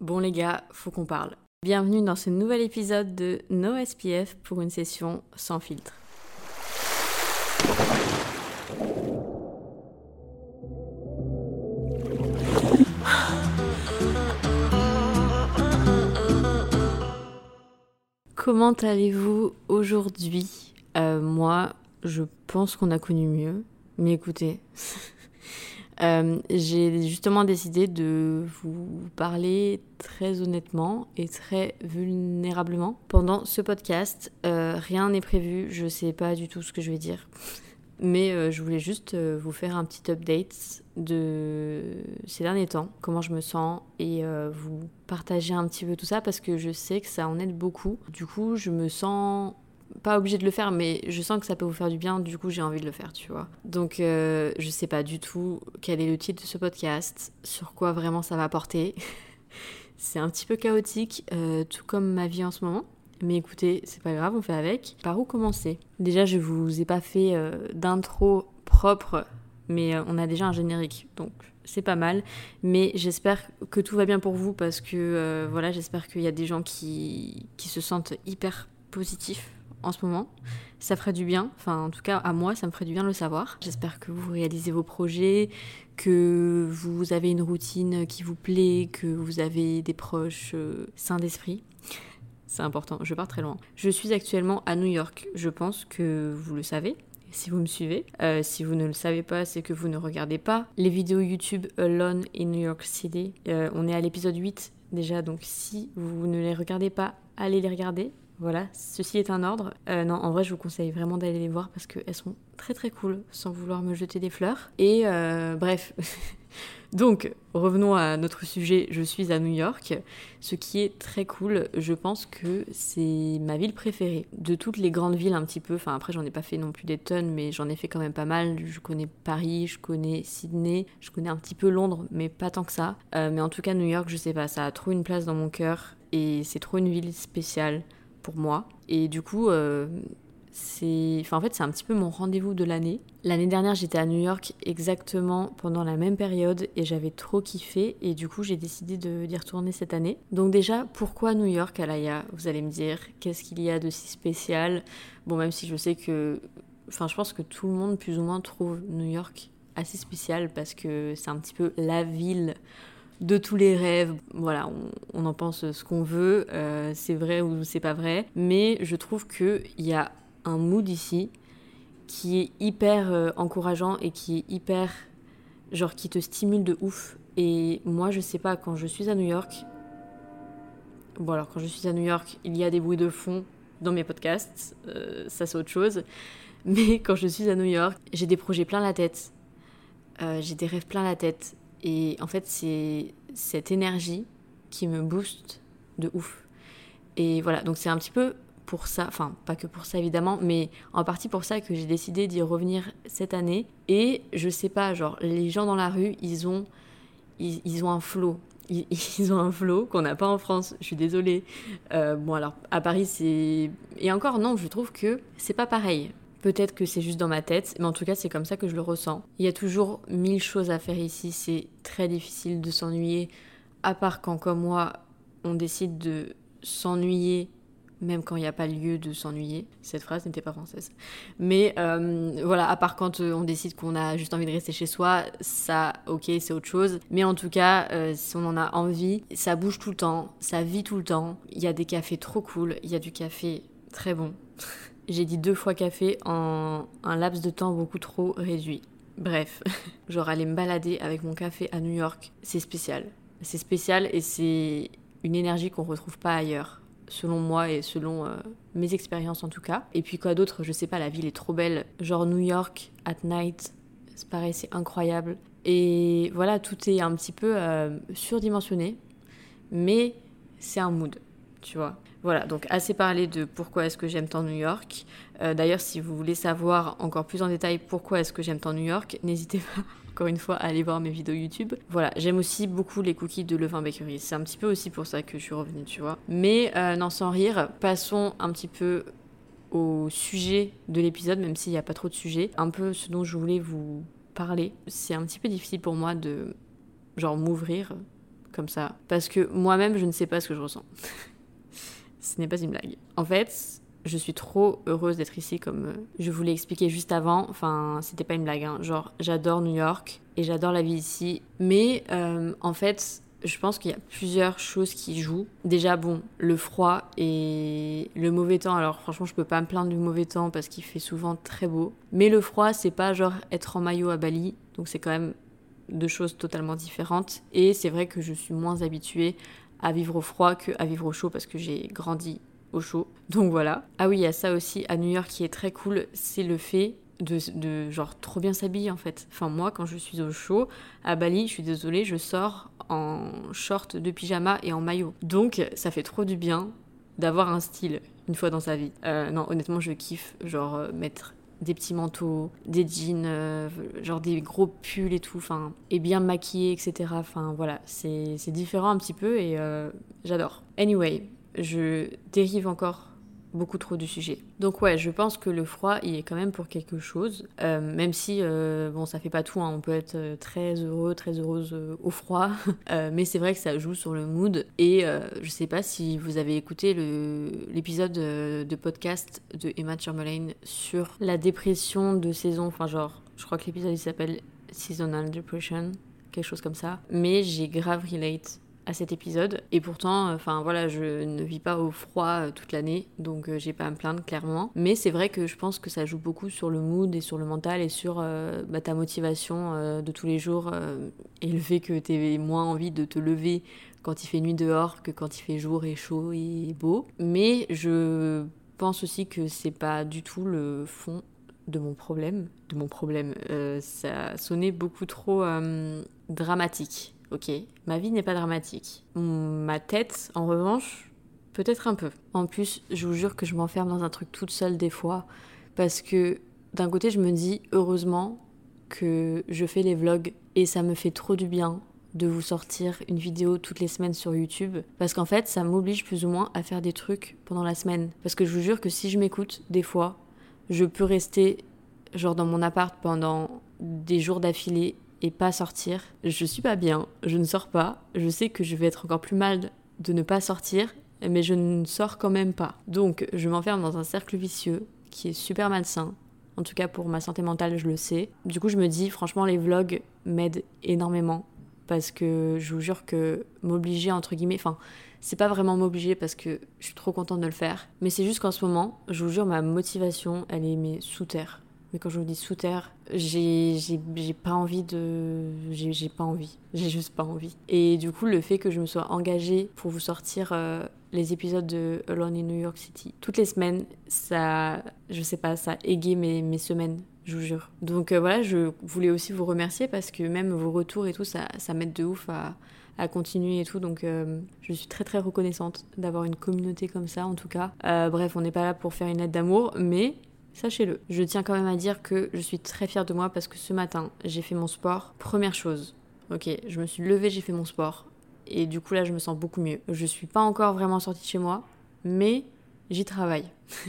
Bon les gars, faut qu'on parle. Bienvenue dans ce nouvel épisode de No SPF pour une session sans filtre. Comment allez-vous aujourd'hui? Euh, Moi, je pense qu'on a connu mieux. Mais écoutez, euh, j'ai justement décidé de vous parler très honnêtement et très vulnérablement pendant ce podcast. Euh, rien n'est prévu, je sais pas du tout ce que je vais dire. Mais euh, je voulais juste vous faire un petit update de ces derniers temps, comment je me sens et vous partager un petit peu tout ça parce que je sais que ça en aide beaucoup. Du coup, je me sens pas obligée de le faire, mais je sens que ça peut vous faire du bien, du coup j'ai envie de le faire, tu vois. Donc euh, je sais pas du tout quel est le titre de ce podcast, sur quoi vraiment ça va porter. C'est un petit peu chaotique, euh, tout comme ma vie en ce moment. Mais écoutez, c'est pas grave, on fait avec. Par où commencer? Déjà, je vous ai pas fait euh, d'intro propre, mais on a déjà un générique, donc c'est pas mal. Mais j'espère que tout va bien pour vous parce que voilà, j'espère qu'il y a des gens qui, qui se sentent hyper positifs en ce moment. Ça ferait du bien, enfin en tout cas à moi, ça me ferait du bien de le savoir. J'espère que vous réalisez vos projets, que vous avez une routine qui vous plaît, que vous avez des proches euh, sains d'esprit. C'est important, je pars très loin. Je suis actuellement à New York, je pense que vous le savez. Si vous me suivez, Euh, si vous ne le savez pas, c'est que vous ne regardez pas les vidéos YouTube Alone in New York City. Euh, on est à l'épisode 8 déjà, donc si vous ne les regardez pas, allez les regarder. Voilà, ceci est un ordre. Euh, non, en vrai, je vous conseille vraiment d'aller les voir parce qu'elles sont très très cool, sans vouloir me jeter des fleurs. Et euh, bref. Donc, revenons à notre sujet. Je suis à New York, ce qui est très cool. Je pense que c'est ma ville préférée de toutes les grandes villes un petit peu. Enfin, après, j'en ai pas fait non plus des tonnes, mais j'en ai fait quand même pas mal. Je connais Paris, je connais Sydney, je connais un petit peu Londres, mais pas tant que ça. Euh, mais en tout cas, New York, je sais pas, ça a trop une place dans mon cœur et c'est trop une ville spéciale moi. Et du coup, euh, c'est, enfin en fait, c'est un petit peu mon rendez-vous de l'année. L'année dernière, j'étais à New York exactement pendant la même période et j'avais trop kiffé et du coup, j'ai décidé d'y retourner cette année. Donc déjà, pourquoi New York, Alaya? Vous allez me dire, qu'est-ce qu'il y a de si spécial? Bon, même si je sais que, enfin, je pense que tout le monde plus ou moins trouve New York assez spécial parce que c'est un petit peu la ville de tous les rêves. Voilà, on, en pense ce qu'on veut, euh, c'est vrai ou c'est pas vrai, mais je trouve qu'il y a un mood ici qui est hyper euh, encourageant et qui est hyper genre qui te stimule de ouf. Et moi, je sais pas, quand je suis à New York, bon alors quand je suis à New York, il y a des bruits de fond dans mes podcasts, euh, ça c'est autre chose. Mais quand je suis à New York, j'ai des projets plein la tête, j'ai des rêves plein la tête. Et en fait, c'est cette énergie qui me booste de ouf. Et voilà, donc c'est un petit peu pour ça, enfin pas que pour ça évidemment, mais en partie pour ça que j'ai décidé d'y revenir cette année. Et je sais pas, genre les gens dans la rue, ils ont, ils, ont un flow. Ils, ils ont un flow qu'on n'a pas en France. Je suis désolée. Euh, bon alors à Paris c'est et encore non, je trouve que c'est pas pareil. Peut-être que c'est juste dans ma tête, mais en tout cas c'est comme ça que je le ressens. Il y a toujours mille choses à faire ici, c'est très difficile de s'ennuyer, à part quand comme moi on décide de s'ennuyer même quand il n'y a pas lieu de s'ennuyer. Cette phrase n'était pas française. Mais euh, voilà, à part quand euh, on décide qu'on a juste envie de rester chez soi, ça, ok, c'est autre chose. Mais en tout cas, euh, si on en a envie, ça bouge tout le temps, ça vit tout le temps. Il y a des cafés trop cool, il y a du café très bon. J'ai dit deux fois café en un laps de temps beaucoup trop réduit. Bref, genre aller me balader avec mon café à New York, c'est spécial. C'est spécial et c'est une énergie qu'on retrouve pas ailleurs selon moi et selon euh, mes expériences en tout cas. Et puis quoi d'autre, je sais pas, la ville est trop belle. Genre New York at night, c'est pareil, c'est incroyable. Et voilà, tout est un petit peu euh, surdimensionné, mais c'est un mood, tu vois. Voilà, donc assez parlé de pourquoi est-ce que j'aime tant New York. Euh, d'ailleurs, si vous voulez savoir encore plus en détail pourquoi est-ce que j'aime tant New York, n'hésitez pas encore une fois à aller voir mes vidéos YouTube. Voilà, j'aime aussi beaucoup les cookies de Levin Bakery. C'est un petit peu aussi pour ça que je suis revenue, tu vois. Mais euh, non, sans rire, passons un petit peu au sujet de l'épisode, même s'il n'y a pas trop de sujet. Un peu ce dont je voulais vous parler. C'est un petit peu difficile pour moi de, genre, m'ouvrir comme ça. Parce que moi-même, je ne sais pas ce que je ressens. ce n'est pas une blague. En fait, je suis trop heureuse d'être ici, comme euh, je vous l'ai expliqué juste avant. Enfin, c'était pas une blague. Hein. Genre, j'adore New York et j'adore la vie ici. Mais euh, en fait, je pense qu'il y a plusieurs choses qui jouent. Déjà, bon, le froid et le mauvais temps. Alors, franchement, je peux pas me plaindre du mauvais temps parce qu'il fait souvent très beau. Mais le froid, c'est pas genre être en maillot à Bali. Donc, c'est quand même deux choses totalement différentes. Et c'est vrai que je suis moins habituée à vivre au froid qu'à vivre au chaud parce que j'ai grandi au chaud. Donc voilà. Ah oui, il y a ça aussi à New York qui est très cool, c'est le fait de, de, genre trop bien s'habiller en fait. Enfin moi quand je suis au chaud à Bali, je suis désolée, je sors en short de pyjama et en maillot. Donc ça fait trop du bien d'avoir un style une fois dans sa vie. Euh, non honnêtement je kiffe genre euh, mettre des petits manteaux, des jeans, euh, genre des gros pulls et tout, enfin, et bien maquillé, etc. Enfin voilà, c'est différent un petit peu et j'adore. Anyway, je dérive encore beaucoup trop du sujet. Donc ouais, je pense que le froid, il est quand même pour quelque chose, euh, même si, euh, bon, ça fait pas tout, hein. on peut être euh, très heureux, très heureuse au froid, mais c'est vrai que ça joue sur le mood, et je sais pas si vous avez écouté l'épisode de podcast de Emma Chamberlain sur la dépression de saison, enfin genre, je crois que l'épisode il s'appelle Seasonal Depression, quelque chose comme ça, mais j'ai grave relate à cet épisode. Et pourtant, enfin voilà, je ne vis pas au froid euh, toute l'année, donc euh, j'ai pas à me plaindre clairement. Mais c'est vrai que je pense que ça joue beaucoup sur le mood et sur le mental et sur euh, bah, ta motivation de tous les jours et le fait que tu aies moins envie de te lever quand il fait nuit dehors que quand il fait jour et chaud et beau. Mais je pense aussi que c'est pas du tout le fond de mon problème. De mon problème, ça sonnait beaucoup trop dramatique ok, ma vie n'est pas dramatique. Ma tête, en revanche, peut-être un peu. En plus, je vous jure que je m'enferme dans un truc toute seule des fois, parce que d'un côté, je me dis, heureusement que je fais les vlogs, et ça me fait trop du bien de vous sortir une vidéo toutes les semaines sur YouTube, parce qu'en fait, ça m'oblige plus ou moins à faire des trucs pendant la semaine. Parce que je vous jure que si je m'écoute, des fois, je peux rester genre dans mon appart pendant des jours d'affilée pas sortir. Je suis pas bien, je ne sors pas, je sais que je vais être encore plus mal de ne pas sortir, mais je ne sors quand même pas. Donc je m'enferme dans un cercle vicieux qui est super malsain. En tout cas pour ma santé mentale, je le sais. Du coup, je me dis franchement les vlogs m'aident énormément parce que je vous jure que m'obliger entre guillemets, enfin c'est pas vraiment m'obliger parce que je suis trop contente de le faire, mais c'est juste qu'en ce moment, je vous jure ma motivation, elle est mais sous terre. Mais quand je vous dis sous terre, j'ai pas envie de. J'ai pas envie. J'ai juste pas envie. Et du coup, le fait que je me sois engagée pour vous sortir euh, les épisodes de Alone in New York City toutes les semaines, ça. Je sais pas, ça a mes, mes semaines je vous jure. Donc euh, voilà, je voulais aussi vous remercier parce que même vos retours et tout, ça, ça m'aide de ouf à, à, continuer et tout. Donc euh, je suis très très reconnaissante d'avoir une communauté comme ça en tout cas. bref, on n'est pas là pour faire une lettre d'amour, mais Sachez-le. Je tiens quand même à dire que je suis très fière de moi parce que ce matin, j'ai fait mon sport. Première chose, ok, je me suis levée, j'ai fait mon sport. Et du coup là, je me sens beaucoup mieux. Je suis pas encore vraiment sortie de chez moi, mais j'y travaille.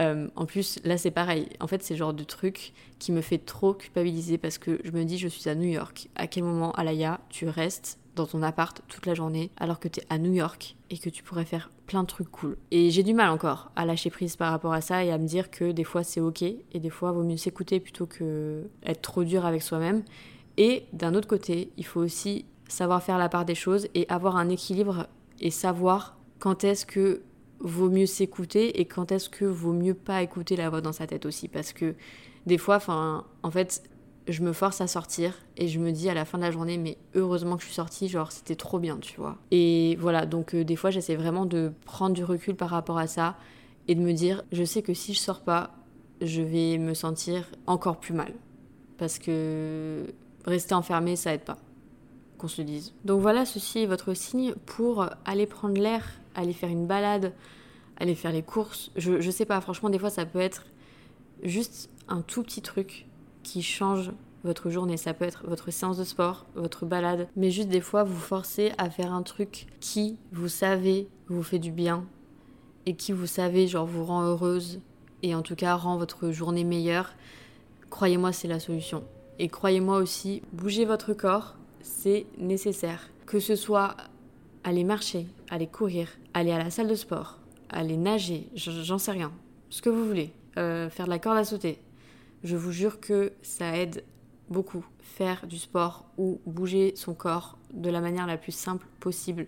Euh, en plus, là c'est pareil. En fait, c'est le genre de truc qui me fait trop culpabiliser parce que je me dis, je suis à New York. À quel moment, Alaya, tu restes dans ton appart toute la journée alors que tu es à New York et que tu pourrais faire plein de trucs cool. Et j'ai du mal encore à lâcher prise par rapport à ça et à me dire que des fois c'est ok et des fois vaut mieux s'écouter plutôt que être trop dur avec soi-même. Et d'un autre côté, il faut aussi savoir faire la part des choses et avoir un équilibre et savoir quand est-ce que vaut mieux s'écouter et quand est-ce que vaut mieux pas écouter la voix dans sa tête aussi parce que des fois enfin en fait je me force à sortir et je me dis à la fin de la journée mais heureusement que je suis sortie genre c'était trop bien tu vois et voilà donc euh, des fois j'essaie vraiment de prendre du recul par rapport à ça et de me dire je sais que si je sors pas je vais me sentir encore plus mal parce que rester enfermé, ça aide pas. Qu'on se dise. Donc voilà, ceci est votre signe pour aller prendre l'air, aller faire une balade, aller faire les courses. Je sais pas, franchement, des fois, ça peut être juste un tout petit truc qui change votre journée. Ça peut être votre séance de sport, votre balade, mais juste des fois vous forcez à faire un truc qui, vous savez, vous fait du bien et qui, vous savez, genre vous rend heureuse et en tout cas rend votre journée meilleure. Croyez-moi, c'est la solution. Et croyez-moi aussi, bouger votre corps, c'est nécessaire. Que ce soit aller marcher, aller courir, aller à la salle de sport, aller nager, j'en sais rien, ce que vous voulez, euh, faire de la corde à sauter. Je vous jure que ça aide beaucoup. Faire du sport ou bouger son corps de la manière la plus simple possible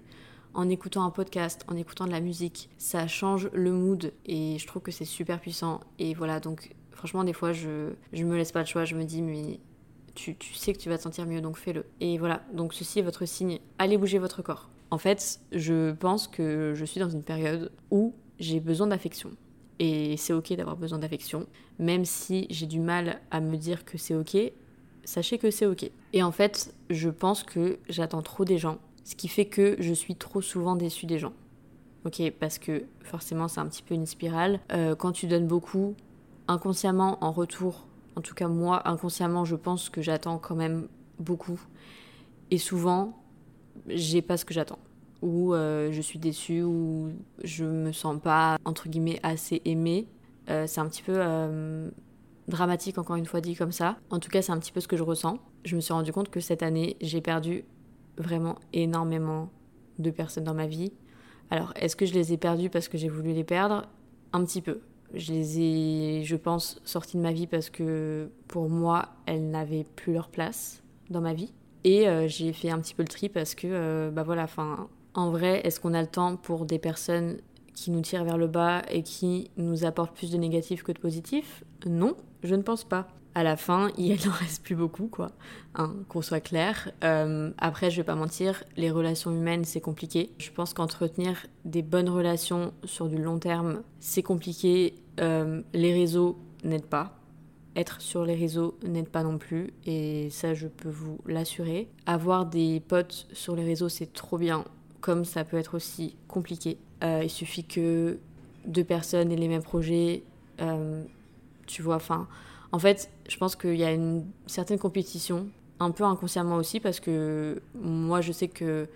en écoutant un podcast, en écoutant de la musique, ça change le mood et je trouve que c'est super puissant. Et voilà, donc franchement, des fois, je, je me laisse pas le choix, je me dis, mais tu, tu sais que tu vas te sentir mieux, donc fais-le. Et voilà, donc ceci est votre signe, allez bouger votre corps. En fait, je pense que je suis dans une période où j'ai besoin d'affection. Et c'est ok d'avoir besoin d'affection, même si j'ai du mal à me dire que c'est ok, sachez que c'est ok. Et en fait, je pense que j'attends trop des gens, ce qui fait que je suis trop souvent déçue des gens. Ok, parce que forcément c'est un petit peu une spirale. Euh, quand tu donnes beaucoup, inconsciemment en retour, en tout cas moi inconsciemment, je pense que j'attends quand même beaucoup. Et souvent, j'ai pas ce que j'attends. Ou euh, je suis déçue, ou je me sens pas entre guillemets assez aimée. Euh, c'est un petit peu dramatique, encore une fois dit comme ça. En tout cas, c'est un petit peu ce que je ressens. Je me suis rendu compte que cette année, j'ai perdu vraiment énormément de personnes dans ma vie. Alors, est-ce que je les ai perdues parce que j'ai voulu les perdre? Un petit peu. Je les ai, je pense, sorties de ma vie parce que pour moi, elles n'avaient plus leur place dans ma vie. Et euh, j'ai fait un petit peu le tri parce que, euh, bah voilà, enfin, en vrai, est-ce qu'on a le temps pour des personnes qui nous tirent vers le bas et qui nous apportent plus de négatifs que de positifs? Non. Je ne pense pas. À la fin, il n'en reste plus beaucoup, quoi. Hein, qu'on soit clair. Euh, après, je vais pas mentir, les relations humaines, c'est compliqué. Je pense qu'entretenir des bonnes relations sur du long terme, c'est compliqué. Euh, les réseaux n'aident pas. Être sur les réseaux n'aide pas non plus, et ça, je peux vous l'assurer. Avoir des potes sur les réseaux, c'est trop bien, comme ça peut être aussi compliqué. Euh, il suffit que deux personnes aient les mêmes projets tu vois. Enfin, en fait, je pense qu'il y a une certaine compétition, un peu inconsciemment aussi, parce que moi, je sais que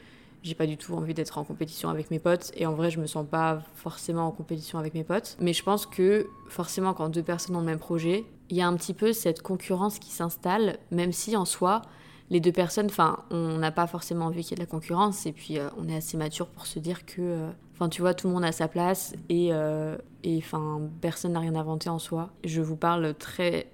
j'ai pas du tout envie d'être en compétition avec mes potes et en vrai je me sens pas forcément en compétition avec mes potes mais je pense que forcément quand deux personnes ont le même projet il y a un petit peu cette concurrence qui s'installe même si en soi les deux personnes enfin on n'a pas forcément envie qu'il y ait de la concurrence et puis euh, on est assez mature pour se dire que euh, Enfin, tu vois, tout le monde a sa place et, euh, et personne n'a rien inventé en soi. Je vous parle très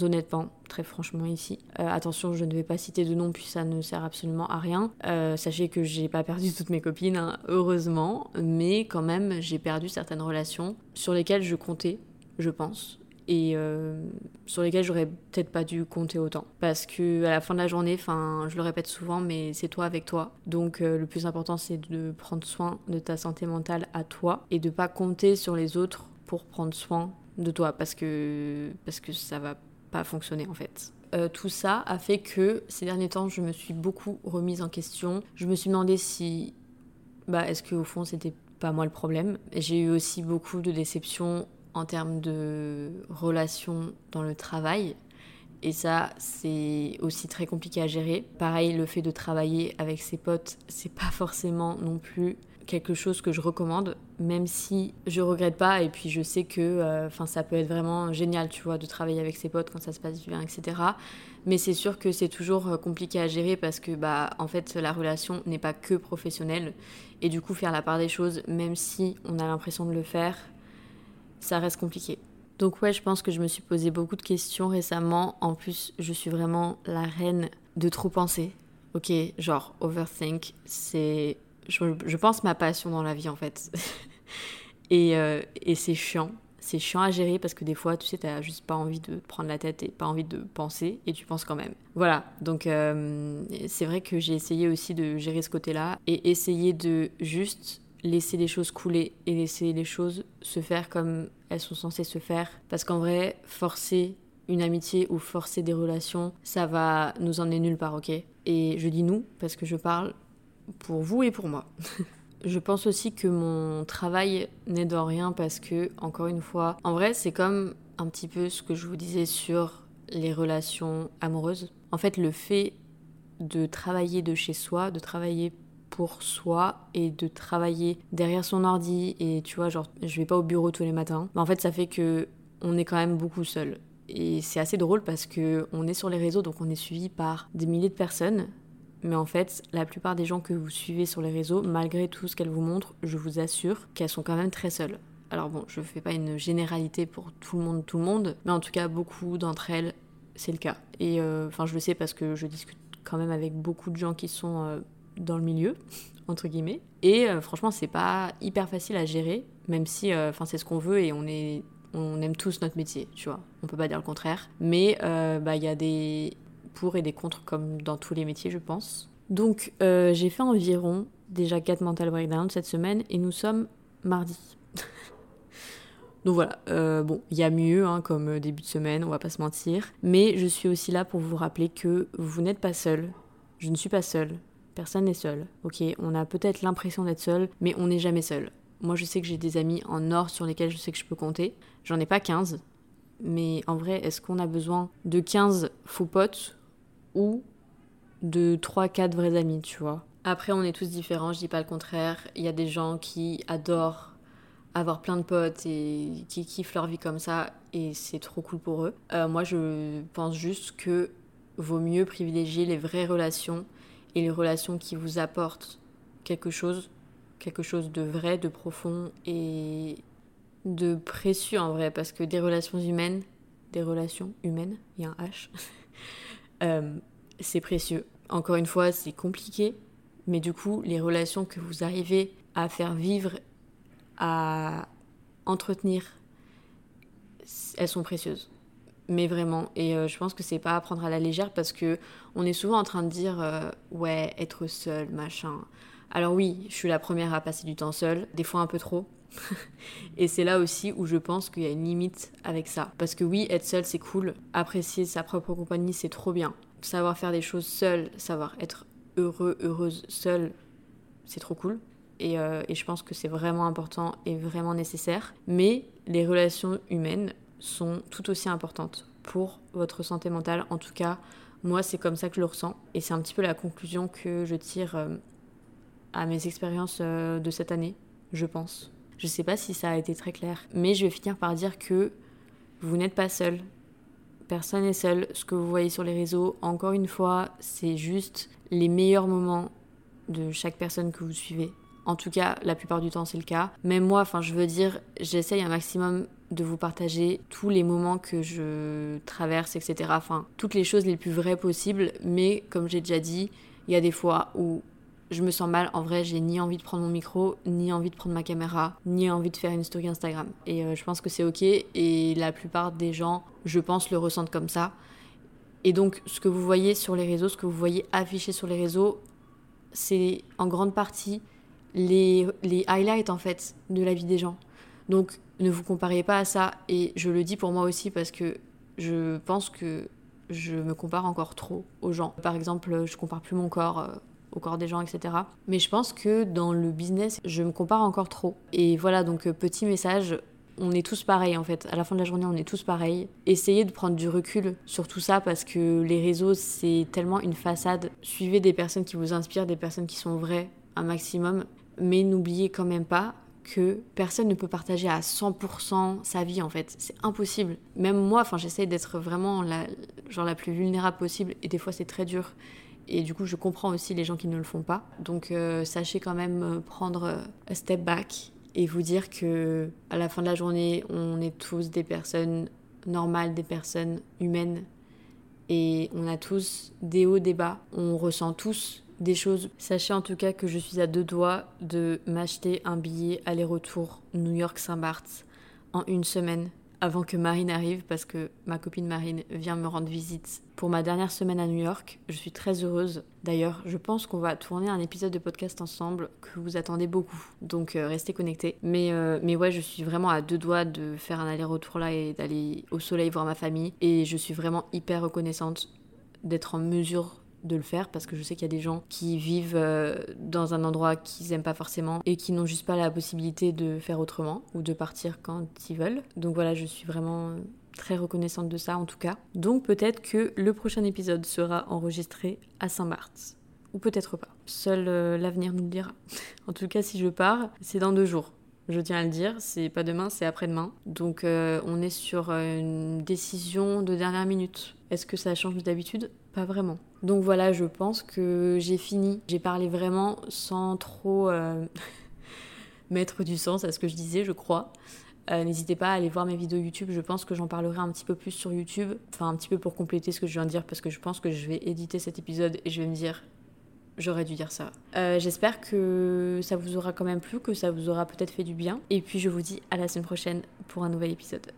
honnêtement, très franchement ici. Attention, je ne vais pas citer de nom puis ça ne sert absolument à rien. Sachez que j'ai pas perdu toutes mes copines, hein, heureusement, mais quand même j'ai perdu certaines relations sur lesquelles je comptais, je pense et euh, sur lesquels j'aurais peut-être pas dû compter autant. Parce que à la fin de la journée, enfin, je le répète souvent, mais c'est toi avec toi. Donc euh, le plus important, c'est de prendre soin de ta santé mentale à toi et de pas compter sur les autres pour prendre soin de toi, parce que parce que ça va pas fonctionner en fait. Euh, tout ça a fait que ces derniers temps, je me suis beaucoup remise en question. Je me suis demandé si, bah, est-ce que au fond, c'était pas moi le problème. J'ai eu aussi beaucoup de déceptions en termes de relations dans le travail. Et ça, c'est aussi très compliqué à gérer. Pareil, le fait de travailler avec ses potes, c'est pas forcément non plus quelque chose que je recommande, même si je regrette pas et puis je sais que euh, ça peut être vraiment génial, tu vois, de travailler avec ses potes quand ça se passe bien, etc. Mais c'est sûr que c'est toujours euh, compliqué à gérer parce que bah en fait la relation n'est pas que professionnelle et du coup faire la part des choses, même si on a l'impression de le faire, ça reste compliqué. Donc ouais, je pense que je me suis posé beaucoup de questions récemment. En plus, je suis vraiment la reine de trop penser. Ok, genre overthink, c'est, je, pense ma passion dans la vie en fait. et, euh, et c'est chiant. C'est chiant à gérer parce que des fois, tu sais, t'as juste pas envie de prendre la tête et pas envie de penser et tu penses quand même. Voilà, donc euh, c'est vrai que j'ai essayé aussi de gérer ce côté-là et essayer de juste laisser les choses couler et laisser les choses se faire comme elles sont censées se faire. Parce qu'en vrai, forcer une amitié ou forcer des relations, ça va nous emmener nulle part, ok? Et je dis nous parce que je parle pour vous et pour moi. je pense aussi que mon travail n'aide en rien parce que, encore une fois, en vrai, c'est comme un petit peu ce que je vous disais sur les relations amoureuses. En fait, le fait de travailler de chez soi, de travailler pour soi et de travailler derrière son ordi et tu vois genre je vais pas au bureau tous les matins. Mais en fait ça fait que on est quand même beaucoup seul. Et c'est assez drôle parce que on est sur les réseaux donc on est suivi par des milliers de personnes. Mais en fait, la plupart des gens que vous suivez sur les réseaux, malgré tout ce qu'elles vous montrent, je vous assure qu'elles sont quand même très seules. Alors bon, je fais pas une généralité pour tout le monde, tout le monde, mais en tout cas, beaucoup d'entre elles, c'est le cas. Et euh, enfin, je le sais parce que je discute quand même avec beaucoup de gens qui sont euh, dans le milieu, entre guillemets. Et euh, franchement, c'est pas hyper facile à gérer, même si enfin c'est ce qu'on veut et on aime tous notre métier, tu vois. On peut pas dire le contraire. Mais bah, il y a des pour et des contre comme dans tous les métiers, je pense. Donc j'ai fait environ déjà 4 mental breakdowns cette semaine et nous sommes mardi. Donc voilà, euh, bon, il y a mieux hein, comme euh, début de semaine, on va pas se mentir. Mais je suis aussi là pour vous rappeler que vous n'êtes pas seul. Je ne suis pas seule. Personne n'est seul. Ok, on a peut-être l'impression d'être seul, mais on n'est jamais seul. Moi, je sais que j'ai des amis en or sur lesquels je sais que je peux compter. J'en ai pas 15. Mais en vrai, est-ce qu'on a besoin de 15 faux potes ou de 3-4 vrais amis, tu vois? Après, on est tous différents, je dis pas le contraire. Il y a des gens qui adorent avoir plein de potes et qui kiffent leur vie comme ça et c'est trop cool pour eux. Euh, moi, je pense juste que vaut mieux privilégier les vraies relations et les relations qui vous apportent quelque chose, quelque chose de vrai, de profond et de précieux en vrai, parce que des relations humaines, des relations humaines, il y a un H, euh, c'est précieux. Encore une fois, c'est compliqué, mais du coup, les relations que vous arrivez à faire vivre à entretenir, elles sont précieuses. Mais vraiment, et euh, je pense que c'est pas à prendre à la légère parce que on est souvent en train de dire euh, ouais, être seul, machin. Alors oui, je suis la première à passer du temps seule, des fois un peu trop. et c'est là aussi où je pense qu'il y a une limite avec ça. Parce que oui, être seul c'est cool, apprécier sa propre compagnie c'est trop bien. Savoir faire des choses seul, savoir être heureux, heureuse seule, c'est trop cool. Euh, et, je pense que c'est vraiment important et vraiment nécessaire. Mais les relations humaines sont tout aussi importantes pour votre santé mentale. En tout cas, moi, c'est comme ça que je le ressens. Et c'est un petit peu la conclusion que je tire euh, à mes expériences euh, de cette année, je pense. Je sais pas si ça a été très clair, mais je vais finir par dire que vous n'êtes pas seul. Personne n'est seul. Ce que vous voyez sur les réseaux, encore une fois, c'est juste les meilleurs moments de chaque personne que vous suivez. En tout cas, la plupart du temps, c'est le cas. Même moi, enfin, je veux dire, j'essaye un maximum de vous partager tous les moments que je traverse, etc. Enfin, toutes les choses les plus vraies possibles. Mais comme j'ai déjà dit, il y a des fois où je me sens mal. En vrai, j'ai ni envie de prendre mon micro, ni envie de prendre ma caméra, ni envie de faire une story Instagram. Et euh, je pense que c'est ok. Et la plupart des gens, je pense, le ressentent comme ça. Et donc, ce que vous voyez sur les réseaux, ce que vous voyez affiché sur les réseaux, c'est en grande partie les, les highlights en fait de la vie des gens. Donc ne vous comparez pas à ça et je le dis pour moi aussi parce que je pense que je me compare encore trop aux gens. Par exemple, je compare plus mon corps euh, au corps des gens, etc. Mais je pense que dans le business, je me compare encore trop. Et voilà, donc euh, petit message, on est tous pareils en fait. À la fin de la journée, on est tous pareils. Essayez de prendre du recul sur tout ça parce que les réseaux, c'est tellement une façade. Suivez des personnes qui vous inspirent, des personnes qui sont vraies un maximum mais n'oubliez quand même pas que personne ne peut partager à 100% sa vie en fait, c'est impossible. Même moi, enfin j'essaie d'être vraiment la, genre la plus vulnérable possible et des fois c'est très dur. Et du coup, je comprends aussi les gens qui ne le font pas. Donc euh, sachez quand même euh, prendre un step back et vous dire que à la fin de la journée, on est tous des personnes normales, des personnes humaines et on a tous des hauts, des bas. On ressent tous des choses. Sachez en tout cas que je suis à deux doigts de m'acheter un billet aller-retour New York-Saint-Barth en une semaine avant que Marine arrive parce que ma copine Marine vient me rendre visite pour ma dernière semaine à New York. Je suis très heureuse. D'ailleurs, je pense qu'on va tourner un épisode de podcast ensemble que vous attendez beaucoup. Donc euh, restez connectés. Mais, euh, mais ouais, je suis vraiment à deux doigts de faire un aller-retour là et d'aller au soleil voir ma famille. Et je suis vraiment hyper reconnaissante d'être en mesure de le faire parce que je sais qu'il y a des gens qui vivent euh, dans un endroit qu'ils aiment pas forcément et qui n'ont juste pas la possibilité de faire autrement ou de partir quand ils veulent. Donc voilà, je suis vraiment euh, très reconnaissante de ça en tout cas. Donc peut-être que le prochain épisode sera enregistré à Saint-Barth. Ou peut-être pas. Seul euh, l'avenir nous le dira. en tout cas, si je pars, c'est dans deux jours. Je tiens à le dire, c'est pas demain, c'est après-demain. Donc on est sur une décision de dernière minute. Est-ce que ça change d'habitude? Pas vraiment. Donc voilà, je pense que j'ai fini. J'ai parlé vraiment sans trop euh, mettre du sens à ce que je disais, je crois. Euh, n'hésitez pas à aller voir mes vidéos YouTube, je pense que j'en parlerai un petit peu plus sur YouTube, enfin un petit peu pour compléter ce que je viens de dire, parce que je pense que je vais éditer cet épisode et je vais me dire, j'aurais dû dire ça. Euh, j'espère que ça vous aura quand même plu, que ça vous aura peut-être fait du bien, et puis je vous dis à la semaine prochaine pour un nouvel épisode.